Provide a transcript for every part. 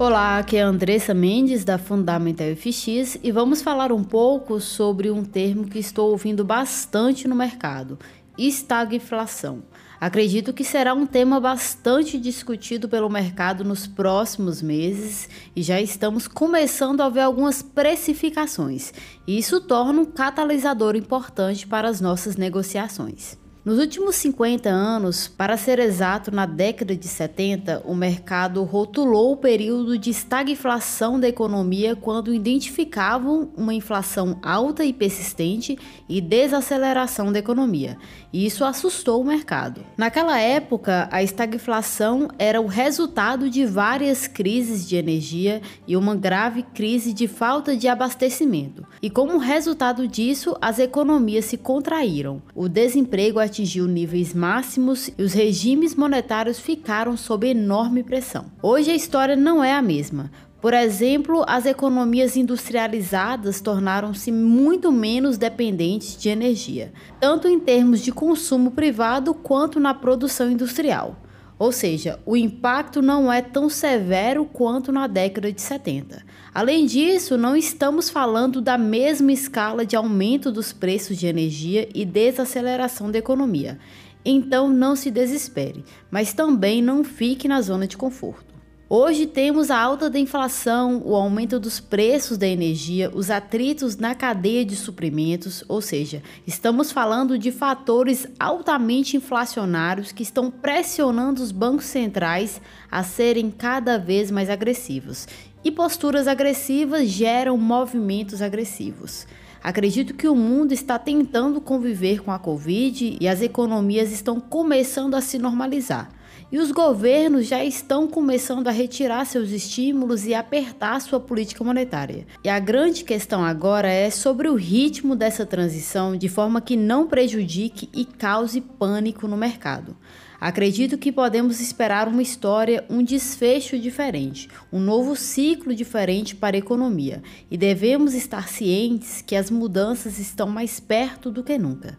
Olá, aqui é a Andressa Mendes da Fundamental FX e vamos falar um pouco sobre um termo que estou ouvindo bastante no mercado: estagflação. Acredito que será um tema bastante discutido pelo mercado nos próximos meses e já estamos começando a ver algumas precificações. Isso torna um catalisador importante para as nossas negociações. Nos últimos 50 anos, para ser exato, na década de 70, o mercado rotulou o período de estagflação da economia quando identificavam uma inflação alta e persistente e desaceleração da economia. E isso assustou o mercado. Naquela época, a estagflação era o resultado de várias crises de energia e uma grave crise de falta de abastecimento. E como resultado disso, as economias se contraíram. O desemprego atingiu níveis máximos e os regimes monetários ficaram sob enorme pressão. Hoje a história não é a mesma. Por exemplo, as economias industrializadas tornaram-se muito menos dependentes de energia, tanto em termos de consumo privado quanto na produção industrial. Ou seja, o impacto não é tão severo quanto na década de 70. Além disso, não estamos falando da mesma escala de aumento dos preços de energia e desaceleração da economia. Então não se desespere, mas também não fique na zona de conforto. Hoje temos a alta da inflação, o aumento dos preços da energia, os atritos na cadeia de suprimentos, ou seja, estamos falando de fatores altamente inflacionários que estão pressionando os bancos centrais a serem cada vez mais agressivos. E posturas agressivas geram movimentos agressivos. Acredito que o mundo está tentando conviver com a Covid e as economias estão começando a se normalizar. E os governos já estão começando a retirar seus estímulos e apertar sua política monetária. E a grande questão agora é sobre o ritmo dessa transição de forma que não prejudique e cause pânico no mercado. Acredito que podemos esperar uma história, um desfecho diferente, um novo ciclo diferente para a economia e devemos estar cientes que as mudanças estão mais perto do que nunca.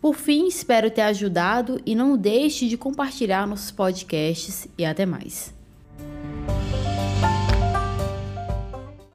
Por fim, espero ter ajudado e não deixe de compartilhar nossos podcasts e até mais.